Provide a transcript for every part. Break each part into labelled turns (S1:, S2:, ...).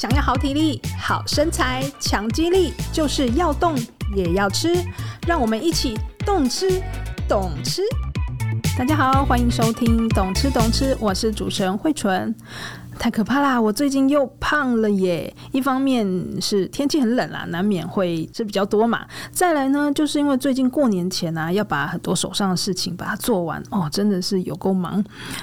S1: 想要好体力、好身材、强肌力，就是要动也要吃。让我们一起动吃、懂吃。大家好，欢迎收听《懂吃懂吃》，我是主持人惠纯。太可怕啦！我最近又胖了耶。一方面是天气很冷啦，难免会吃比较多嘛。再来呢，就是因为最近过年前啊，要把很多手上的事情把它做完哦，真的是有够忙。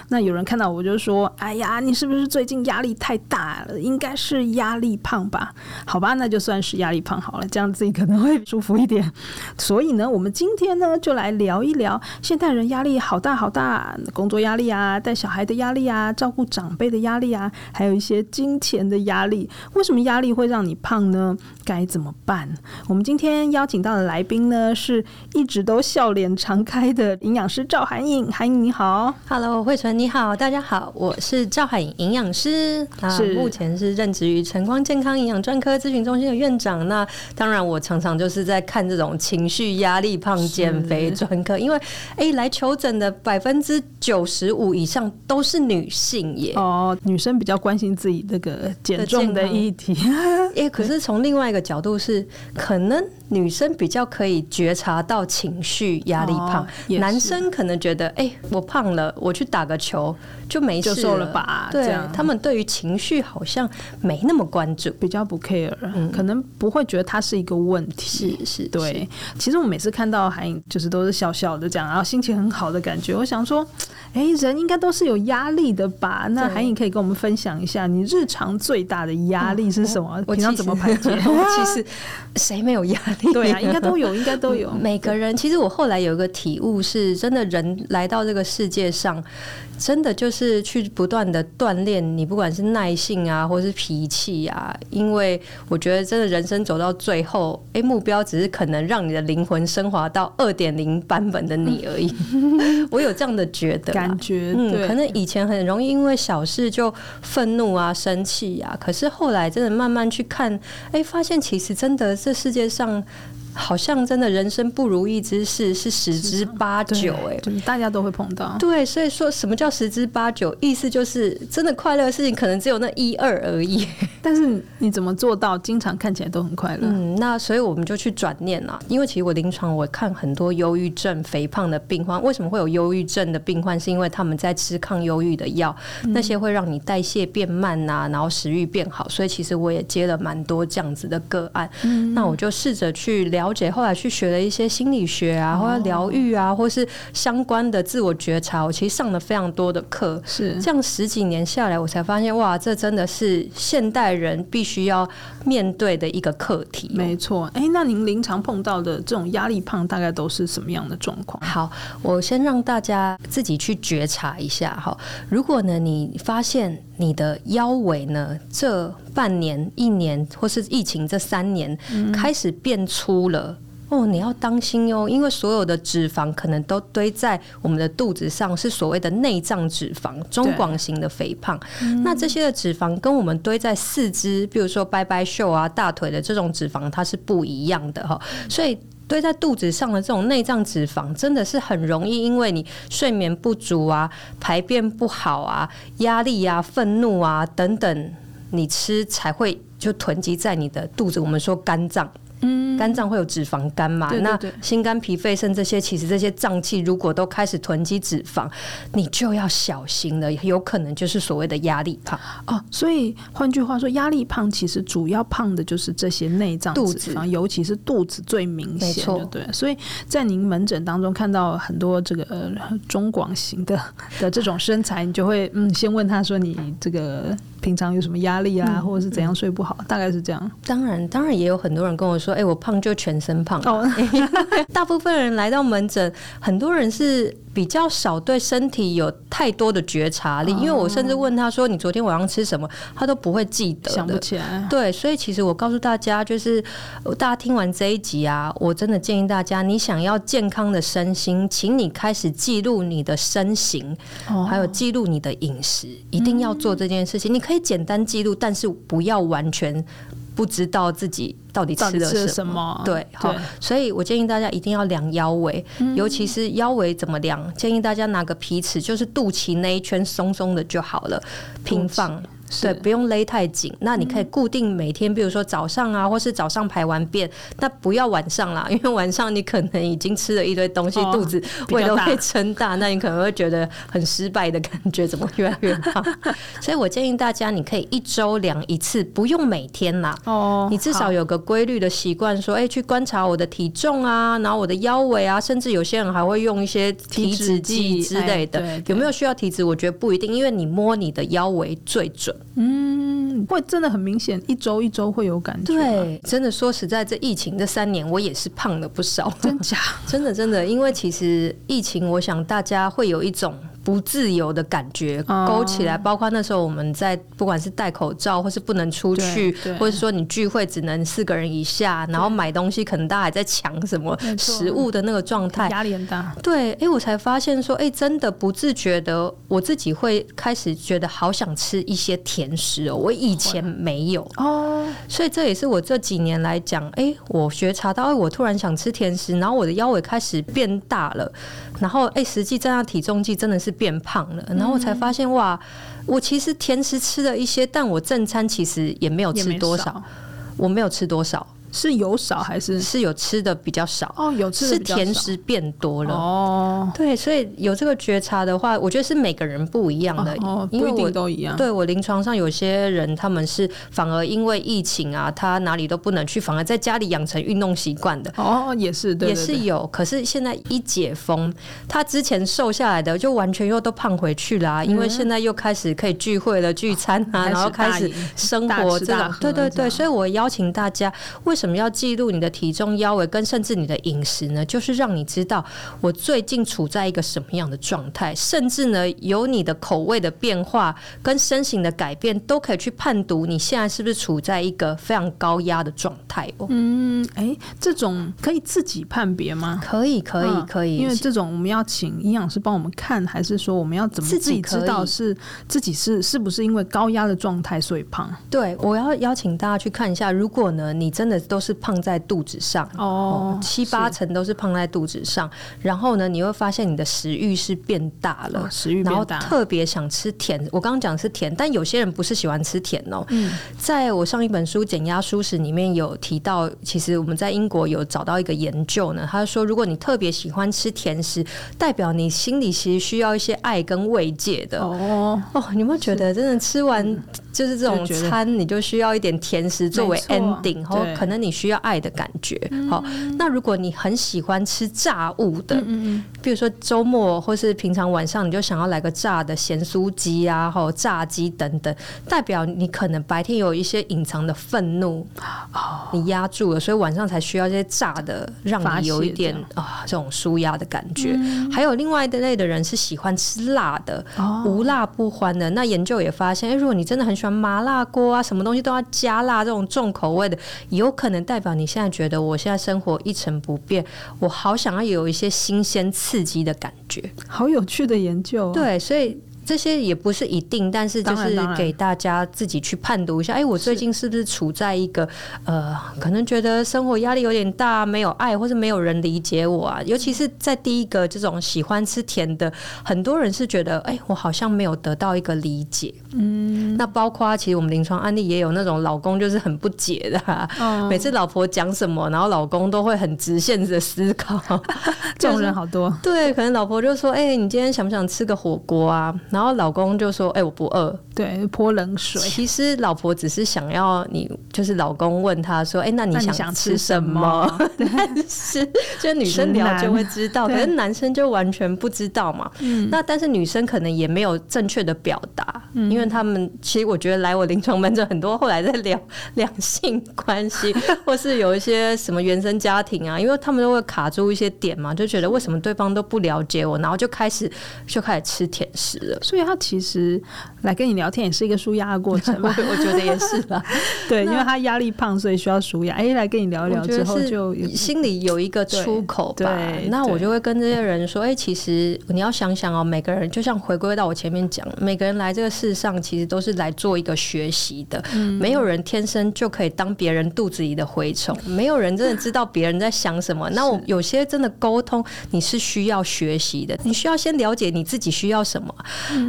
S1: 那有人看到我就说：“哎呀，你是不是最近压力太大了？应该是压力胖吧？”好吧，那就算是压力胖好了，这样自己可能会舒服一点。所以呢，我们今天呢就来聊一聊现代人压力好大好大，工作压力啊，带小孩的压力啊，照顾长辈的压力啊。还有一些金钱的压力，为什么压力会让你胖呢？该怎么办？我们今天邀请到的来宾呢，是一直都笑脸常开的营养师赵涵颖。涵颖你好
S2: ，Hello，慧纯你好，大家好，我是赵涵颖营养师，是目前是任职于晨光健康营养专科咨询中心的院长。那当然，我常常就是在看这种情绪压力胖减肥专科，因为哎、欸，来求诊的百分之九十五以上都是女性耶。
S1: 哦，女生比较关心自己这个减重的议题。
S2: 哎、欸，可是从另外一个角度是，可能女生比较可以觉察到情绪压力胖，哦、男生可能觉得，哎、欸，我胖了，我去打个球就没事了，
S1: 了吧？
S2: 对，他们对于情绪好像没那么关注，
S1: 比较不 care，、嗯、可能不会觉得它是一个问题。
S2: 是是，
S1: 对。其实我每次看到韩颖，就是都是笑笑的这样，然后心情很好的感觉。我想说，哎、欸，人应该都是有压力的吧？那韩颖可以跟我们分享一下，你日常最大的压力是什么？嗯、我平常怎么排解？
S2: 其实谁没有压力？
S1: 对啊，应该都有，应该都有。
S2: 每个人其实我后来有一个体悟，是真的人来到这个世界上，真的就是去不断的锻炼你，不管是耐性啊，或是脾气啊。因为我觉得真的人生走到最后，哎，目标只是可能让你的灵魂升华到二点零版本的你而已。我有这样的觉得
S1: 感觉，
S2: 嗯，可能以前很容易因为小事就愤怒啊、生气啊，可是后来真的慢慢去看，哎，发现其实真的这世界上。好像真的人生不如意之事是十之八九哎，
S1: 就是大家都会碰到。
S2: 对，所以说什么叫十之八九？意思就是真的快乐的事情可能只有那一二而已。
S1: 但是你怎么做到经常看起来都很快乐？
S2: 嗯，那所以我们就去转念了。因为其实我临床我看很多忧郁症、肥胖的病患，为什么会有忧郁症的病患？是因为他们在吃抗忧郁的药，嗯，那些会让你代谢变慢呐，然后食欲变好。所以其实我也接了蛮多这样子的个案。嗯，那我就试着去聊。了解，后来去学了一些心理学啊，或者疗愈啊，或是相关的自我觉察。我其实上了非常多的课，是这样十几年下来，我才发现哇，这真的是现代人必须要面对的一个课题。
S1: 没错，哎，那您临床碰到的这种压力胖，大概都是什么样的状况？
S2: 好，我先让大家自己去觉察一下哈。如果呢，你发现你的腰围呢，这半年、一年，或是疫情这三年，嗯、开始变粗了。哦，你要当心哟，因为所有的脂肪可能都堆在我们的肚子上，是所谓的内脏脂肪，中广型的肥胖。那这些的脂肪跟我们堆在四肢，比如说拜拜袖啊、大腿的这种脂肪，它是不一样的哈，所以。堆在肚子上的这种内脏脂肪，真的是很容易，因为你睡眠不足啊、排便不好啊、压力啊、愤怒啊等等，你吃才会就囤积在你的肚子。我们说肝脏。嗯，肝脏会有脂肪肝嘛？对对对，那心肝脾肺肾这些，其实这些脏器如果都开始囤积脂肪，你就要小心了，有可能就是所谓的压力胖
S1: 哦。所以换句话说，压力胖其实主要胖的就是这些内脏脂肪，尤其是肚子最明显，对对。所以在您门诊当中看到很多这个、呃、中广型的 的这种身材，你就会嗯，先问他说你这个。平常有什么压力啊，嗯、或者是怎样睡不好、嗯？大概是这样。
S2: 当然，当然也有很多人跟我说：“哎、欸，我胖就全身胖。哦” 大部分人来到门诊，很多人是。比较少对身体有太多的觉察力，因为我甚至问他说：“你昨天晚上吃什么？”他都不会记得，
S1: 想不起来。
S2: 对，所以其实我告诉大家，就是大家听完这一集啊，我真的建议大家，你想要健康的身心，请你开始记录你的身形，还有记录你的饮食，一定要做这件事情。你可以简单记录，但是不要完全。不知道自己到底吃了什
S1: 么，
S2: 对，好，所以我建议大家一定要量腰围，嗯，尤其是腰围怎么量？建议大家拿个皮尺，就是肚脐那一圈松松的就好了，平放。对，不用勒太紧。那你可以固定每天，比如说早上啊，或是早上排完便，那不要晚上啦，因为晚上你可能已经吃了一堆东西，肚子胃都会撑大，那你可能会觉得很失败的感觉，怎么越来越胖？所以我建议大家，你可以一周量一次，不用每天啦。哦，你至少有个规律的习惯，说，哎，去观察我的体重啊，然后我的腰围啊，甚至有些人还会用一些体脂计之类的。有没有需要体脂？我觉得不一定，因为你摸你的腰围最准。
S1: 嗯，会真的很明显，一周一周会有感觉。
S2: 对，真的说实在，这疫情这三年，我也是胖了不少。
S1: 真假？
S2: 真的真的，因为其实疫情，我想大家会有一种。不自由的感觉勾起来，包括那时候我们在不管是戴口罩，或是不能出去，或者说你聚会只能四个人以下，然后买东西可能大家还在抢什么食物的那个状态，
S1: 压力很大。
S2: 对，哎、欸，我才发现说，哎、欸，真的不自觉的，我自己会开始觉得好想吃一些甜食哦，我以前没有。哦，所以这也是我这几年来讲，哎、欸，我觉察到，哎，我突然想吃甜食，然后我的腰围开始变大了，然后哎，实际站上体重计真的是。变胖了，然后我才发现哇，我其实甜食吃了一些，但我正餐其实也没有吃多少，我没有吃多少。
S1: 是有少还是
S2: 是有吃的比较少
S1: 哦？有吃的
S2: 是甜食变多了哦。对，所以有这个觉察的话，我觉得是每个人不一样的，
S1: 哦，
S2: 因为
S1: 我都一样。
S2: 对我临床上有些人，他们是反而因为疫情啊，他哪里都不能去，反而在家里养成运动习惯的。
S1: 哦，也是，对，
S2: 也是有。可是现在一解封，他之前瘦下来的就完全又都胖回去了，因为现在又开始可以聚会了，聚餐啊，然后开始生活这种。对对对，所以我邀请大家，为什么要记录你的体重、腰围跟甚至你的饮食呢？就是让你知道我最近处在一个什么样的状态，甚至呢，有你的口味的变化跟身形的改变，都可以去判读你现在是不是处在一个非常高压的状态哦。
S1: 嗯，哎、欸，这种可以自己判别吗？
S2: 可以，可以，可以。
S1: 因为这种我们要请营养师帮我们看，还是说我们要怎么自己知道是自己是是不是因为高压的状态所以胖？
S2: 对，我要邀请大家去看一下，如果呢，你真的都是。胖在肚子上哦，七八成都是胖在肚子上。然后呢，你会发现你的食欲是变大了，
S1: 食欲变大，然后
S2: 特别想吃甜。我刚刚讲的是甜，但有些人不是喜欢吃甜哦。嗯，在我上一本书《减压舒食》里面有提到，其实我们在英国有找到一个研究呢，他说，如果你特别喜欢吃甜食，代表你心里其实需要一些爱跟慰藉的哦哦。你有没有觉得，真的吃完就是这种餐，你就需要一点甜食作为 ending，然后可能你需要。爱的感觉，好。那如果你很喜欢吃炸物的，比如说周末或是平常晚上，你就想要来个炸的咸酥鸡啊，或炸鸡等等，代表你可能白天有一些隐藏的愤怒，你压住了，所以晚上才需要这些炸的，让你有一点啊这种舒压的感觉。还有另外一类的人是喜欢吃辣的，无辣不欢的。那研究也发现，哎，如果你真的很喜欢麻辣锅啊，什么东西都要加辣，这种重口味的，有可能代表。你现在觉得我现在生活一成不变，我好想要有一些新鲜刺激的感觉，
S1: 好有趣的研究哦。
S2: 对，所以。这些也不是一定，但是就是给大家自己去判读一下。哎，我最近是不是处在一个呃，可能觉得生活压力有点大，没有爱，或是没有人理解我啊？尤其是在第一个这种喜欢吃甜的，很多人是觉得，哎，我好像没有得到一个理解。嗯，那包括其实我们临床案例也有那种老公就是很不解的，啊，哦，每次老婆讲什么，然后老公都会很直线的思考。
S1: 这种人好多。
S2: 对，可能老婆就说，哎，你今天想不想吃个火锅啊？然后老公就说：“哎、欸，我不饿。”
S1: 对，泼冷水。其
S2: 实老婆只是想要你，就是老公问他说：“哎、欸，那你想吃什么？” 但是就女生聊就会知道，可是男生就完全不知道嘛。那但是女生可能也没有正确的表达，嗯、因为他们其实我觉得来我临床门诊很多，后来在聊 两性关系，或是有一些什么原生家庭啊，因为他们都会卡住一些点嘛，就觉得为什么对方都不了解我，然后就开始就开始吃甜食了。
S1: 所以他其实来跟你聊天也是一个舒压的过程吧，
S2: 我觉得也是吧。
S1: 对，因为他压力胖，所以需要舒压。哎，来跟你聊一聊之后，就
S2: 心里有一个出口吧。对，那我就会跟这些人说：哎，其实你要想想哦，每个人就像回归到我前面讲，每个人来这个世上，其实都是来做一个学习的。嗯没有人天生就可以当别人肚子里的蛔虫，没有人真的知道别人在想什么。那我有些真的沟通，你是需要学习的，你需要先了解你自己需要什么。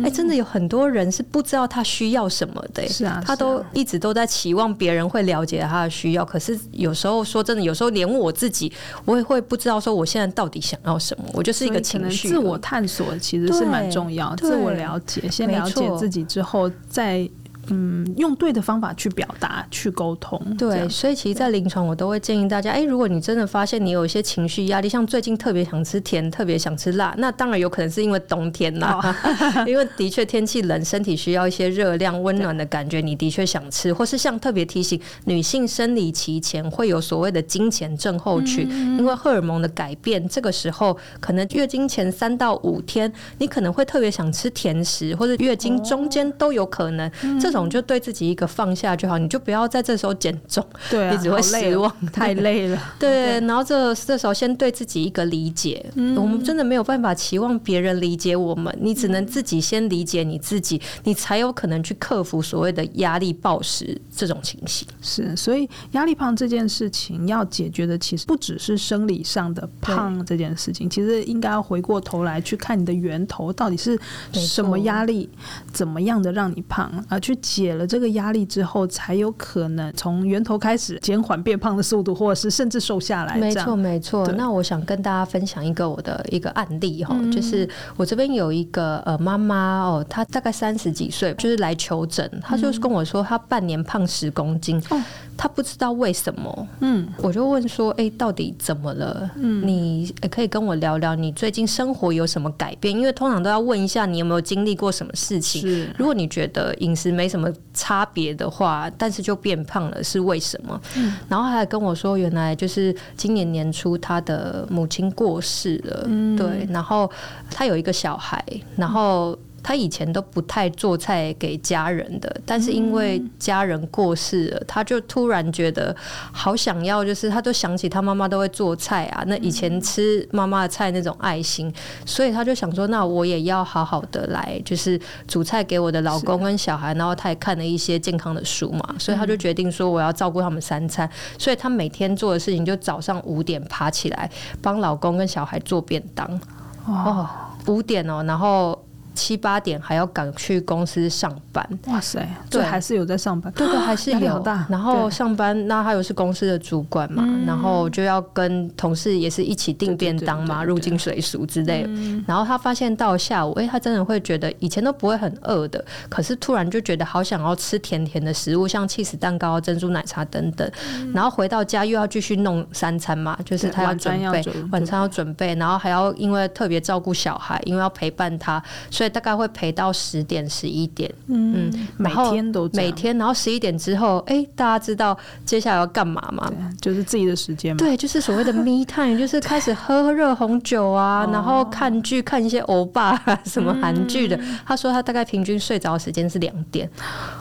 S2: 哎，真的有很多人是不知道他需要什么的。
S1: 是啊，
S2: 他都一直都在期望别人会了解他的需要，可是有时候说真的，有时候连我自己我也会不知道说我现在到底想要什么。我就是一个情绪，
S1: 自我探索其实是蛮重要，自我了解，先了解自己之后再。嗯，用对的方法去表达、去沟通。
S2: 对，所以其实，在临床我都会建议大家，哎，如果你真的发现你有一些情绪压力，像最近特别想吃甜，特别想吃辣，那当然有可能是因为冬天啦，哦、因为的确天气冷，身体需要一些热量、温暖的感觉，你的确想吃，或是像特别提醒女性生理期前会有所谓的经前症候群，嗯、因为荷尔蒙的改变，这个时候可能月经前三到五天，你可能会特别想吃甜食，或者月经中间都有可能、哦、这种。就对自己一个放下就好，你就不要在这时候减重，
S1: 对、啊，
S2: 你只会失望，
S1: 太累了。
S2: 对，然后这这时候先对自己一个理解，嗯、我们真的没有办法期望别人理解我们，你只能自己先理解你自己，你才有可能去克服所谓的压力暴食这种情形。
S1: 是，所以压力胖这件事情要解决的，其实不只是生理上的胖这件事情，其实应该要回过头来去看你的源头到底是什么压力，怎么样的让你胖，而去。解了这个压力之后，才有可能从源头开始减缓变胖的速度，或者是甚至瘦下来。
S2: 没错，没错。那我想跟大家分享一个我的一个案例哈，嗯、就是我这边有一个呃妈妈哦，她大概三十几岁，就是来求诊，她就是跟我说她半年胖十公斤。嗯哦他不知道为什么，嗯，我就问说，哎、欸，到底怎么了？嗯，你可以跟我聊聊你最近生活有什么改变？因为通常都要问一下你有没有经历过什么事情。是，如果你觉得饮食没什么差别的话，但是就变胖了，是为什么？嗯，然后他还跟我说，原来就是今年年初他的母亲过世了，嗯，对，然后他有一个小孩，然后。他以前都不太做菜给家人的，但是因为家人过世了，他就突然觉得好想要，就是他都想起他妈妈都会做菜啊，那以前吃妈妈的菜那种爱心，所以他就想说，那我也要好好的来，就是煮菜给我的老公跟小孩，然后他也看了一些健康的书嘛，所以他就决定说我要照顾他们三餐，所以他每天做的事情就早上五点爬起来帮老公跟小孩做便当，哦，五点哦，然后。七八点还要赶去公司上班，
S1: 哇塞！对，还是有在上班，
S2: 对对，还是有。然后上班，那他又是公司的主管嘛，然后就要跟同事也是一起订便当嘛，入境水俗之类。然后他发现到下午，哎，他真的会觉得以前都不会很饿的，可是突然就觉得好想要吃甜甜的食物，像起司蛋糕、珍珠奶茶等等。然后回到家又要继续弄三餐嘛，就是他要准备晚餐要准备，然后还要因为特别照顾小孩，因为要陪伴他，所以。大概会陪到十点十一点，嗯，
S1: 每天都
S2: 每天，然后十一点之后，哎，大家知道接下来要干嘛吗？
S1: 就是自己的时间嘛。
S2: 对，就是所谓的 me time，就是开始喝热红酒啊，然后看剧，看一些欧巴什么韩剧的。他说他大概平均睡着的时间是两点。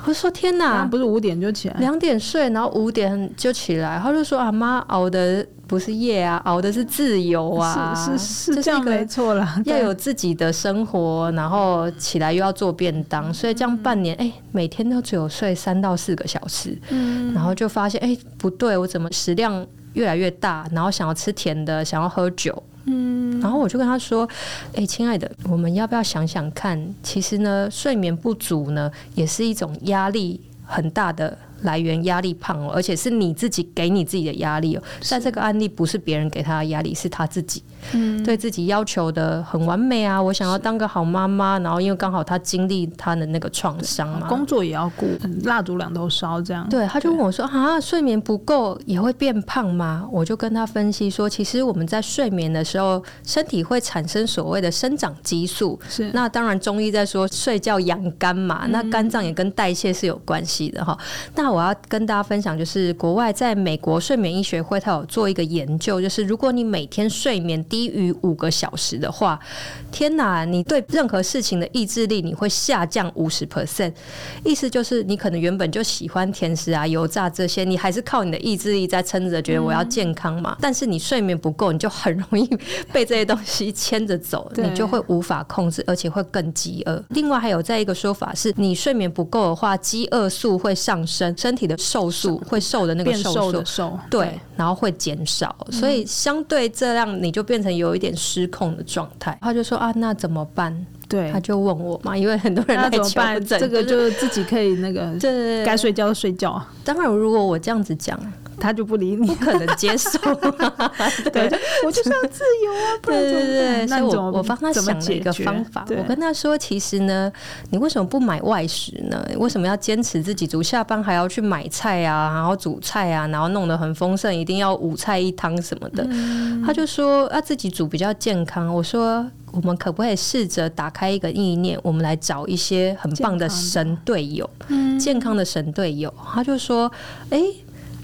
S2: 我说天哪，
S1: 不是五点就起来，
S2: 两点睡，然后五点就起来。他就说啊妈熬的。不是夜啊，熬的是自由啊，
S1: 是是是这样没错了。
S2: 要有自己的生活，然后起来又要做便当，所以这样半年，哎、欸，每天都只有睡三到四个小时，嗯，然后就发现，哎、欸，不对，我怎么食量越来越大，然后想要吃甜的，想要喝酒，嗯，然后我就跟他说，哎、欸，亲爱的，我们要不要想想看，其实呢，睡眠不足呢，也是一种压力很大的。来源压力胖哦，而且是你自己给你自己的压力哦。但这个案例不是别人给他的压力，是他自己。嗯，对自己要求的很完美啊！我想要当个好妈妈，然后因为刚好他经历他的那个创伤嘛，
S1: 工作也要顾，蜡烛两头烧这样。
S2: 对，他就问我说：“啊，睡眠不够也会变胖吗？”我就跟他分析说：“其实我们在睡眠的时候，身体会产生所谓的生长激素。是，那当然中医在说睡觉养肝嘛，那肝脏也跟代谢是有关系的哈。那我要跟大家分享，就是国外在美国睡眠医学会，他有做一个研究，就是如果你每天睡眠低于五个小时的话，天哪！你对任何事情的意志力你会下降五十 percent。意思就是，你可能原本就喜欢甜食啊、油炸这些，你还是靠你的意志力在撑着，觉得我要健康嘛。嗯、但是你睡眠不够，你就很容易被这些东西牵着走，你就会无法控制，而且会更饥饿。另外还有再一个说法是，你睡眠不够的话，饥饿素会上升，身体的瘦素会瘦的那个瘦素
S1: 瘦，
S2: 对然后会减少，所以相对这样你就变成有。一点失控的状态，他就说啊，那怎么办？
S1: 对，
S2: 他就问我嘛，因为很多人来
S1: 那怎么办？这个就自己可以那个，对，该睡觉就睡觉。
S2: 当然，如果我这样子讲。
S1: 他就不理你，
S2: 不可能接受。
S1: 对，我就是要自由啊！不然怎么办？
S2: 对对对，
S1: 那
S2: 我我帮他想了一个方法。我跟他说，其实呢，你为什么不买外食呢？为什么要坚持自己煮？下班还要去买菜啊，然后煮菜啊，然后弄得很丰盛，一定要五菜一汤什么的。嗯、他就说啊自己煮比较健康。我说，我们可不可以试着打开一个意念，我们来找一些很棒的神队友，健康的神队友。他就说，哎、欸。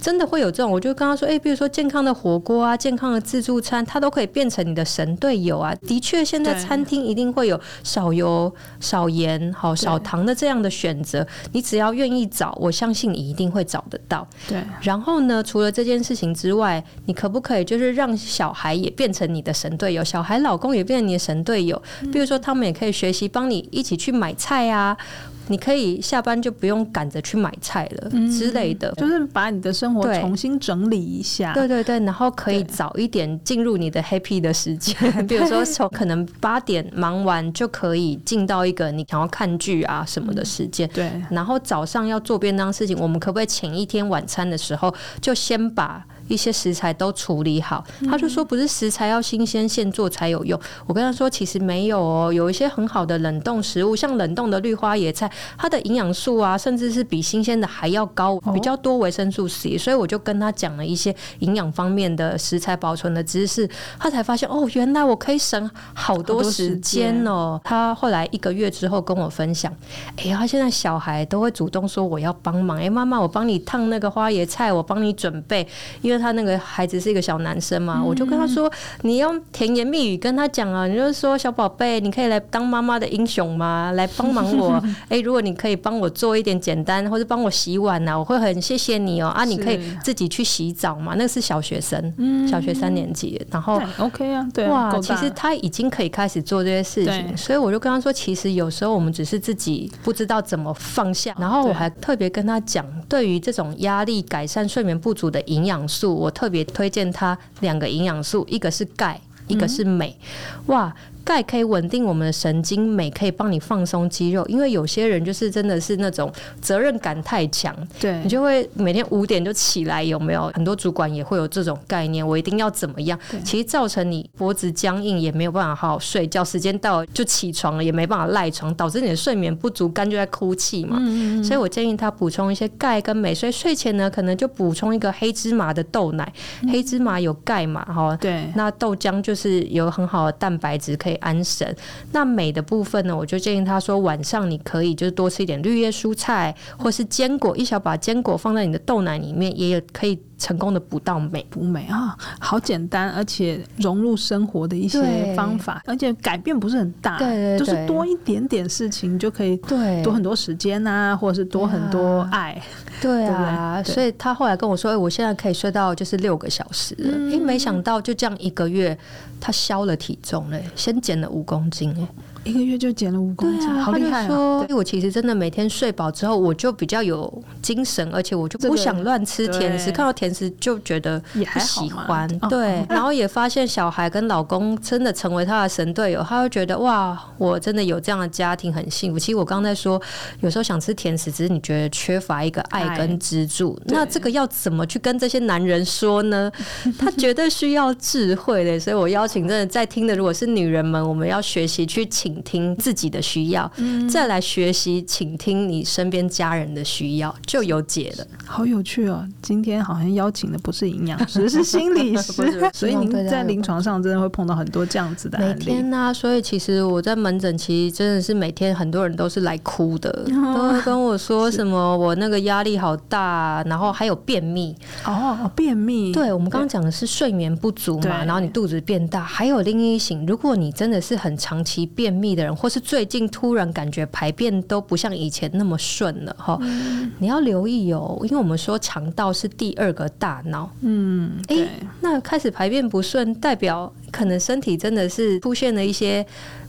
S2: 真的会有这种，我就跟他说，哎、欸，比如说健康的火锅啊，健康的自助餐，它都可以变成你的神队友啊。的确，现在餐厅一定会有少油、少盐、好少糖的这样的选择。你只要愿意找，我相信你一定会找得到。对。然后呢，除了这件事情之外，你可不可以就是让小孩也变成你的神队友？小孩、老公也变成你的神队友？比如说，他们也可以学习帮你一起去买菜啊。你可以下班就不用赶着去买菜了之类的，
S1: 就是把你的生活重新整理一下。
S2: 对对对，然后可以早一点进入你的 happy 的时间，比如说从可能八点忙完就可以进到一个你想要看剧啊什么的时间。对，然后早上要做便当事情，我们可不可以请一天晚餐的时候就先把一些食材都处理好，他就说不是食材要新鲜现做才有用。我跟他说其实没有哦，有一些很好的冷冻食物，像冷冻的绿花野菜，它的营养素啊，甚至是比新鲜的还要高，比较多维生素 C。所以我就跟他讲了一些营养方面的食材保存的知识，他才发现哦，原来我可以省好多时间哦。他后来一个月之后跟我分享，哎呀，他现在小孩都会主动说我要帮忙，哎，妈妈，我帮你烫那个花椰菜，我帮你准备，因为。他那个孩子是一个小男生嘛，我就跟他说：“你用甜言蜜语跟他讲啊，你就是说小宝贝，你可以来当妈妈的英雄吗？来帮忙我。哎，如果你可以帮我做一点简单，或者帮我洗碗啊，我会很谢谢你哦。啊，你可以自己去洗澡嘛？那个是小学生，小学三年级。然后
S1: OK 啊，对，
S2: 哇，其实他已经可以开始做这些事情。所以我就跟他说，其实有时候我们只是自己不知道怎么放下。然后我还特别跟他讲，对于这种压力、改善睡眠不足的营养素。”我特别推荐它两个营养素，一个是钙，一个是镁。哇！钙可以稳定我们的神经，镁可以帮你放松肌肉。因为有些人就是真的是那种责任感太强，对你就会每天五点就起来，有没有？很多主管也会有这种概念，我一定要怎么样？其实造成你脖子僵硬，也没有办法好好睡觉。时间到了就起床了，也没办法赖床，导致你的睡眠不足，肝就在哭泣嘛。嗯嗯，所以我建议他补充一些钙跟镁。所以睡前呢，可能就补充一个黑芝麻的豆奶。黑芝麻有钙嘛？哈，对。那豆浆就是有很好的蛋白质可以。安神。那美的部分呢，我就建议他说，晚上你可以就是多吃一点绿叶蔬菜，或是坚果，一小把坚果放在你的豆奶里面，也有可以。成功的不到美。
S1: 不美啊，好简单，而且融入生活的一些方法，而且改变不是很大，对对对，就是多一点点事情就可以多很多时间啊，或者是多很多爱，
S2: 对啊，所以他后来跟我说，哎，我现在可以睡到就是六个小时。了，哎、嗯，没想到就这样一个月，他消了体重嘞，先减了五公斤哎。
S1: 一个月就减了五公斤，啊、好厉害啊！
S2: 所以我其实真的每天睡饱之后，我就比较有精神，而且我就不想乱吃甜食，看到甜食就觉得不喜欢。对，然后也发现小孩跟老公真的成为他的神队友，他会觉得哇，我真的有这样的家庭很幸福。其实我刚才说，有时候想吃甜食，只是你觉得缺乏一个爱跟支柱。那这个要怎么去跟这些男人说呢？他绝对需要智慧的。所以我邀请真的在听的，如果是女人们，我们要学习去请。倾听自己的需要，嗯、再来学习倾听你身边家人的需要，就有解了。
S1: 好有趣哦！今天好像邀请的不是营养师，是心理师，所以您在临床上真的会碰到很多这样子的案例。
S2: 每天呐、啊，所以其实我在门诊，其实真的是每天很多人都是来哭的，哦、都会跟我说什么我那个压力好大，然后还有便秘
S1: 哦，便秘。
S2: 对，我们刚刚讲的是睡眠不足嘛，然后你肚子变大，还有另一型，如果你真的是很长期便秘。的人，或是最近突然感觉排便都不像以前那么顺了哈，嗯、你要留意哦，因为我们说肠道是第二个大脑，嗯，哎、欸，那开始排便不顺，代表可能身体真的是出现了一些。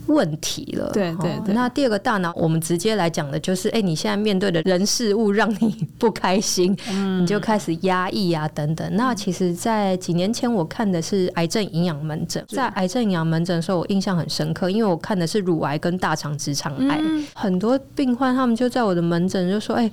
S2: 问题了，
S1: 对对对。
S2: 那第二个大脑，我们直接来讲的就是，哎，你现在面对的人事物让你不开心，嗯、你就开始压抑啊等等。那其实，在几年前我看的是癌症营养门诊，在癌症营养门诊的时候，我印象很深刻，因为我看的是乳癌跟大肠直肠癌，嗯、很多病患他们就在我的门诊就说，哎。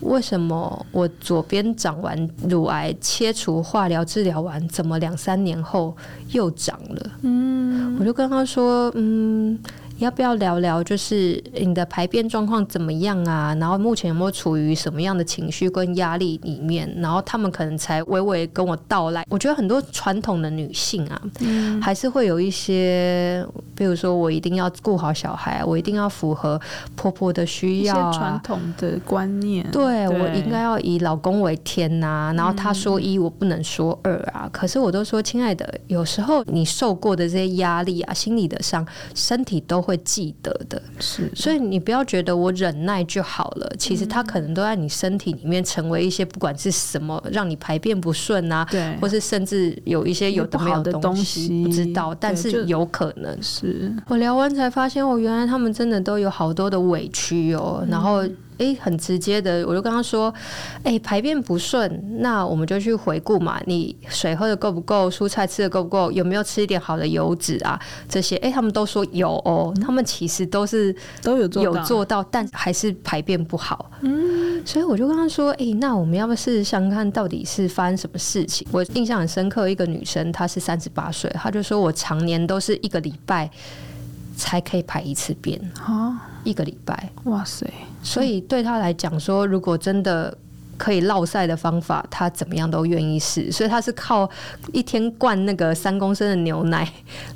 S2: 为什么我左边长完乳癌切除化疗治疗完，怎么两三年后又长了？嗯，我就跟他说，嗯。要不要聊聊，就是你的排便状况怎么样啊？然后目前有没有处于什么样的情绪跟压力里面？然后他们可能才娓娓跟我道来。我觉得很多传统的女性啊，嗯、还是会有一些，比如说我一定要顾好小孩，我一定要符合婆婆的需要啊，
S1: 传统的观念。
S2: 对，对我应该要以老公为天呐、啊，然后他说一，我不能说二啊。嗯、可是我都说，亲爱的，有时候你受过的这些压力啊，心理的伤，身体都会记得的，是，所以你不要觉得我忍耐就好了，其实它可能都在你身体里面成为一些不管是什么让你排便不顺啊，对，或是甚至有一些有的没有的东西不知道，但是有可能。是。我聊完才发现，哦，原来他们真的都有好多的委屈哦，然后。哎，很直接的，我就跟他说：“哎，排便不顺，那我们就去回顾嘛。你水喝的够不够？蔬菜吃的够不够？有没有吃一点好的油脂啊？这些，哎，他们都说有哦。他们其实都是都有有做到，但还是排便不好。嗯，所以我就跟他说：哎，那我们要不要试试想看到底是发生什么事情？我印象很深刻，一个女生，她是三十八岁，她就说我常年都是一个礼拜才可以排一次便啊。”一个礼拜，哇塞！所以对他来讲说，如果真的可以落晒的方法，他怎么样都愿意试。所以他是靠一天灌那个三公升的牛奶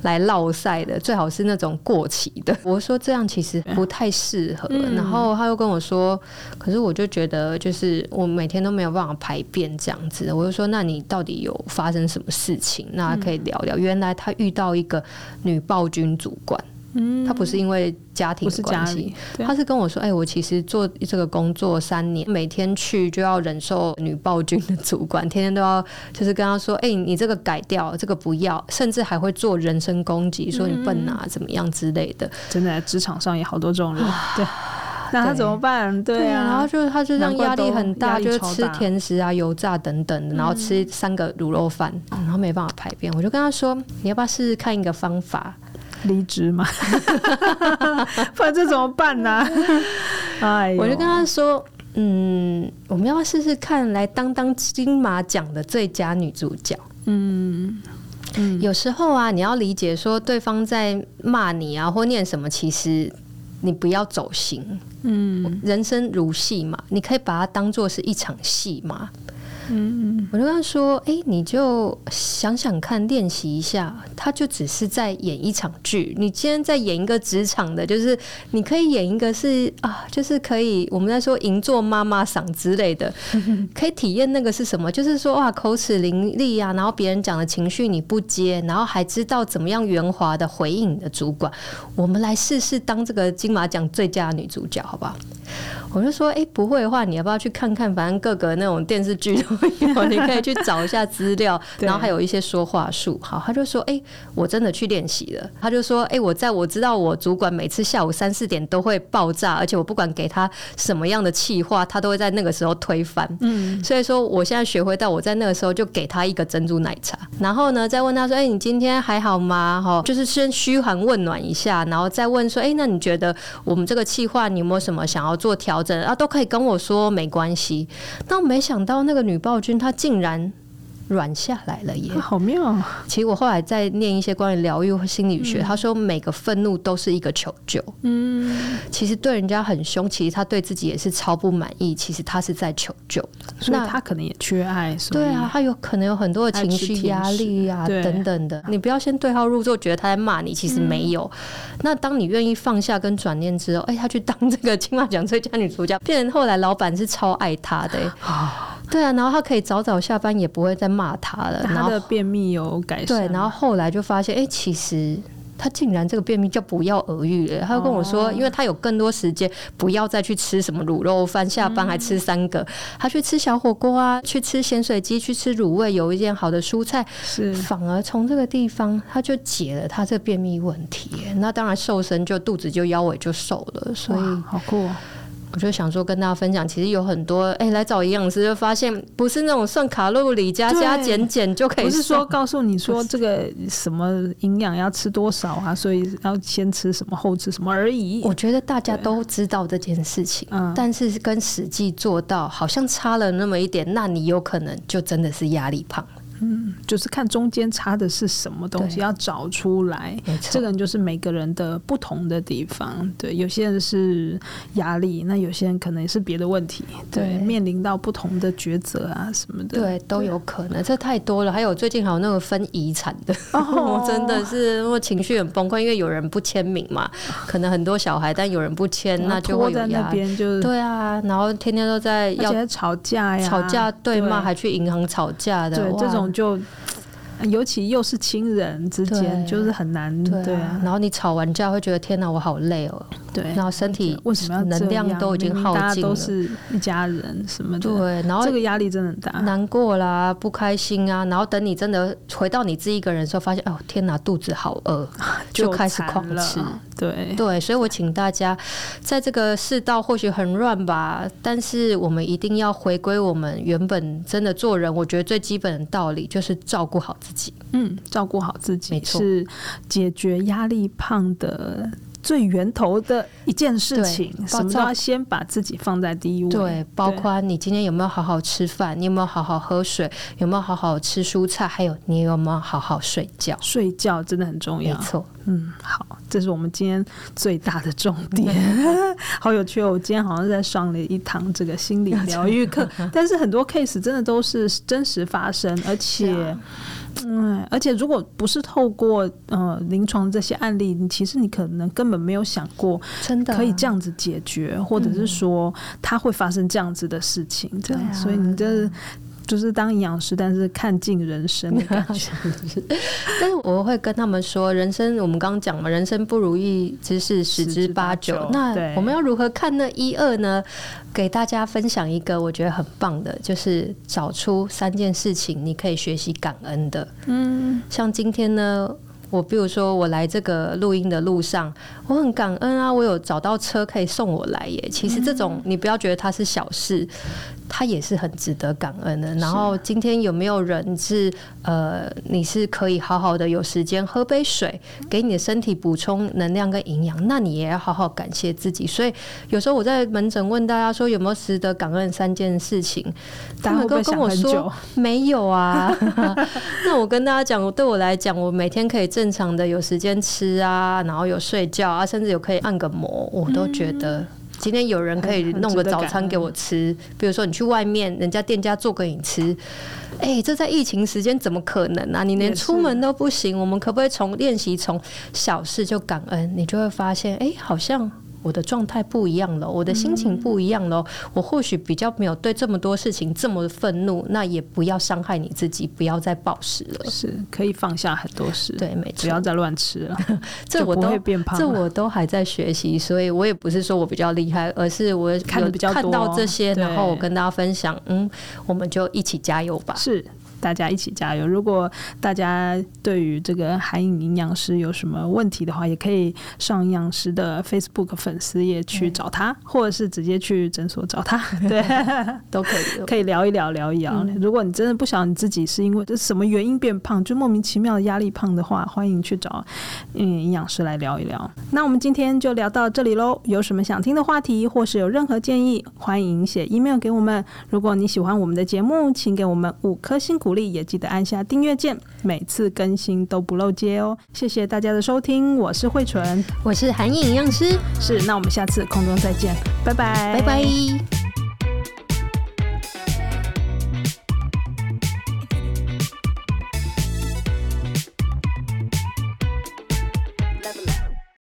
S2: 来落晒的，最好是那种过期的。我说这样其实不太适合。嗯、然后他又跟我说，可是我就觉得就是我每天都没有办法排便这样子。我就说，那你到底有发生什么事情？那可以聊聊。原来他遇到一个女暴君主管。嗯，他不是因为家庭的关系，他是跟我说：“哎、欸，我其实做这个工作三年，每天去就要忍受女暴君的主管，天天都要就是跟他说：‘哎、欸，你这个改掉，这个不要’，甚至还会做人身攻击，说你笨啊，怎么样之类的。真的，职场上也好多这种人。对，那他怎么办？对啊，然后就是他就这样压力很大，大就是吃甜食啊、油炸等等的，然后吃三个卤肉饭，然后没办法排便。我就跟他说：‘你要不要试试看一个方法？’
S1: 离职嘛，不然这怎么办呢？哎，
S2: 我就跟他说，嗯，我们要不要试试看，来当当金马奖的最佳女主角？嗯嗯，有时候啊，你要理解说，对方在骂你啊，或念什么，其实你不要走心。嗯，人生如戏嘛，你可以把它当做是一场戏嘛。嗯，我就跟他说：“哎、欸，你就想想看，练习一下，他就只是在演一场剧。你今天在演一个职场的，就是你可以演一个是啊，就是可以我们在说银座妈妈嗓之类的，可以体验那个是什么？就是说哇，口齿伶俐啊，然后别人讲的情绪你不接，然后还知道怎么样圆滑的回应你的主管。我们来试试当这个金马奖最佳女主角，好不好？”我就说，哎、欸，不会的话，你要不要去看看？反正各个那种电视剧都有，你可以去找一下资料，然后还有一些说话术。好，他就说，哎、欸，我真的去练习了。他就说，哎、欸，我在我知道我主管每次下午三四点都会爆炸，而且我不管给他什么样的气话，他都会在那个时候推翻。嗯，所以说我现在学会到，我在那个时候就给他一个珍珠奶茶，然后呢，再问他说，哎、欸，你今天还好吗？哈，就是先嘘寒问暖一下，然后再问说，哎、欸，那你觉得我们这个气话，你有没有什么想要做调整？啊，都可以跟我说没关系。但我没想到那个女暴君她竟然软下来了耶，
S1: 好妙啊！
S2: 其实我后来在念一些关于疗愈和心理学，他说每个愤怒都是一个求救。嗯，其实对人家很凶，其实他对自己也是超不满意。其实他是在求救，
S1: 所以他可能也缺爱。
S2: 对啊，他有可能有很多的情绪压力啊等等的。你不要先对号入座，觉得他在骂你，其实没有。那当你愿意放下跟转念之后，哎，他去当这个金马奖最佳女主角，变成后来老板是超爱他的。对啊，然后他可以早早下班，也不会再骂他了。
S1: 他的便秘有改善。
S2: 对，然后后来就发现，哎，其实他竟然这个便秘就不药而愈了。他就跟我说，因为他有更多时间，不要再去吃什么卤肉饭，下班还吃三个，他去吃小火锅啊，去吃咸水鸡，去吃卤味，有一点好的蔬菜，是反而从这个地方他就解了他这个便秘问题。那当然瘦身就肚子就腰围就瘦了，所以
S1: 好酷。
S2: 我就想说跟大家分享，其实有很多哎、欸，来找营养师就发现不是那种算卡路里加加减减就可以，
S1: 不是说告诉你说这个什么营养要吃多少啊，所以要先吃什么后吃什么而已。
S2: 我觉得大家都知道这件事情，但是跟实际做到好像差了那么一点，那你有可能就真的是压力胖。
S1: 嗯，就是看中间差的是什么东西，要找出来。这个人就是每个人的不同的地方。对，有些人是压力，那有些人可能也是别的问题。对，对面临到不同的抉择啊什么的，
S2: 对，都有可能。这太多了。还有最近还有那个分遗产的，哦、真的是我情绪很崩溃，因为有人不签名嘛，可能很多小孩，但有人不签，那就会在那边就对啊，然后天天都在要
S1: 吵架呀，
S2: 吵架对骂，还去银行吵架的，
S1: 对这种。就尤其又是亲人之间，就是很难对啊。
S2: 然后你吵完架会觉得天哪，我好累哦。对，然后身体为什么要能量都已经耗尽了？大家
S1: 都是一家人什么的。
S2: 对，然后
S1: 这个压力真的很大，
S2: 难过啦，不开心啊。然后等你真的回到你自己一个人的时候，发现哦天哪，肚子好饿，就开始狂吃。
S1: 对
S2: 对，所以我请大家，在这个世道或许很乱吧，但是我们一定要回归我们原本真的做人。我觉得最基本的道理就是照顾好自己。
S1: 嗯，照顾好自己是解决压力胖的最源头的一件事情，什么都要先把自己放在第一位。
S2: 对，包括你今天有没有好好吃饭，你有没有好好喝水，有没有好好吃蔬菜，还有你有没有好好睡觉？
S1: 睡觉真的很重要。
S2: 没错，
S1: 嗯，好，这是我们今天最大的重点。好有趣哦！我今天好像在上了一堂这个心理疗愈课，但是很多 case 真的都是真实发生，而且。嗯，而且如果不是透过呃临床这些案例，你其实你可能根本没有想过，真的可以这样子解决，或者是说它会发生这样子的事情，这样，所以你这。就是当营养师，但是看尽人生的感觉。
S2: 但是我会跟他们说，人生我们刚刚讲嘛，人生不如意之事十之八九。那我们要如何看那一二呢？给大家分享一个我觉得很棒的，就是找出三件事情你可以学习感恩的。嗯，像今天呢，我比如说我来这个录音的路上，我很感恩啊，我有找到车可以送我来耶。其实这种你不要觉得它是小事。他也是很值得感恩的。然后今天有没有人是呃，你是可以好好的有时间喝杯水，给你的身体补充能量跟营养，那你也要好好感谢自己。所以有时候我在门诊问大家说有没有值得感恩三件事情，他们都跟我说没有啊。那我跟大家讲，对我来讲，我每天可以正常的有时间吃啊，然后有睡觉啊，甚至有可以按个摩，我都觉得。今天有人可以 弄个早餐给我吃，比如说你去外面，人家店家做给你吃，哎、欸，这在疫情时间怎么可能啊？你连出门都不行，我们可不可以从练习从小事就感恩？你就会发现，哎、欸，好像。我的状态不一样了，我的心情不一样了，嗯、我或许比较没有对这么多事情这么愤怒，那也不要伤害你自己，不要再暴食了，
S1: 是可以放下很多事，
S2: 对，没错，
S1: 不要再乱吃了，
S2: 这我都变胖，这我都还在学习，所以我也不是说我比较厉害，而是我有看到这些，然后我跟大家分享，嗯，我们就一起加油吧，
S1: 是。大家一起加油！如果大家对于这个函颖营养师有什么问题的话，也可以上营养师的 Facebook 粉丝页去找他，或者是直接去诊所找他，对，都可以，可以聊一聊，聊一聊。嗯、如果你真的不晓得你自己是因为这什么原因变胖，就莫名其妙的压力胖的话，欢迎去找嗯营养师来聊一聊。那我们今天就聊到这里喽。有什么想听的话题，或是有任何建议，欢迎写 email 给我们。如果你喜欢我们的节目，请给我们五颗星鼓励，也记得按下订阅键，每次更新都不漏接哦。谢谢大家的收听，我是慧纯，
S2: 我是韩影营养师，
S1: 是，那我们下次空中再见，拜拜，
S2: 拜拜。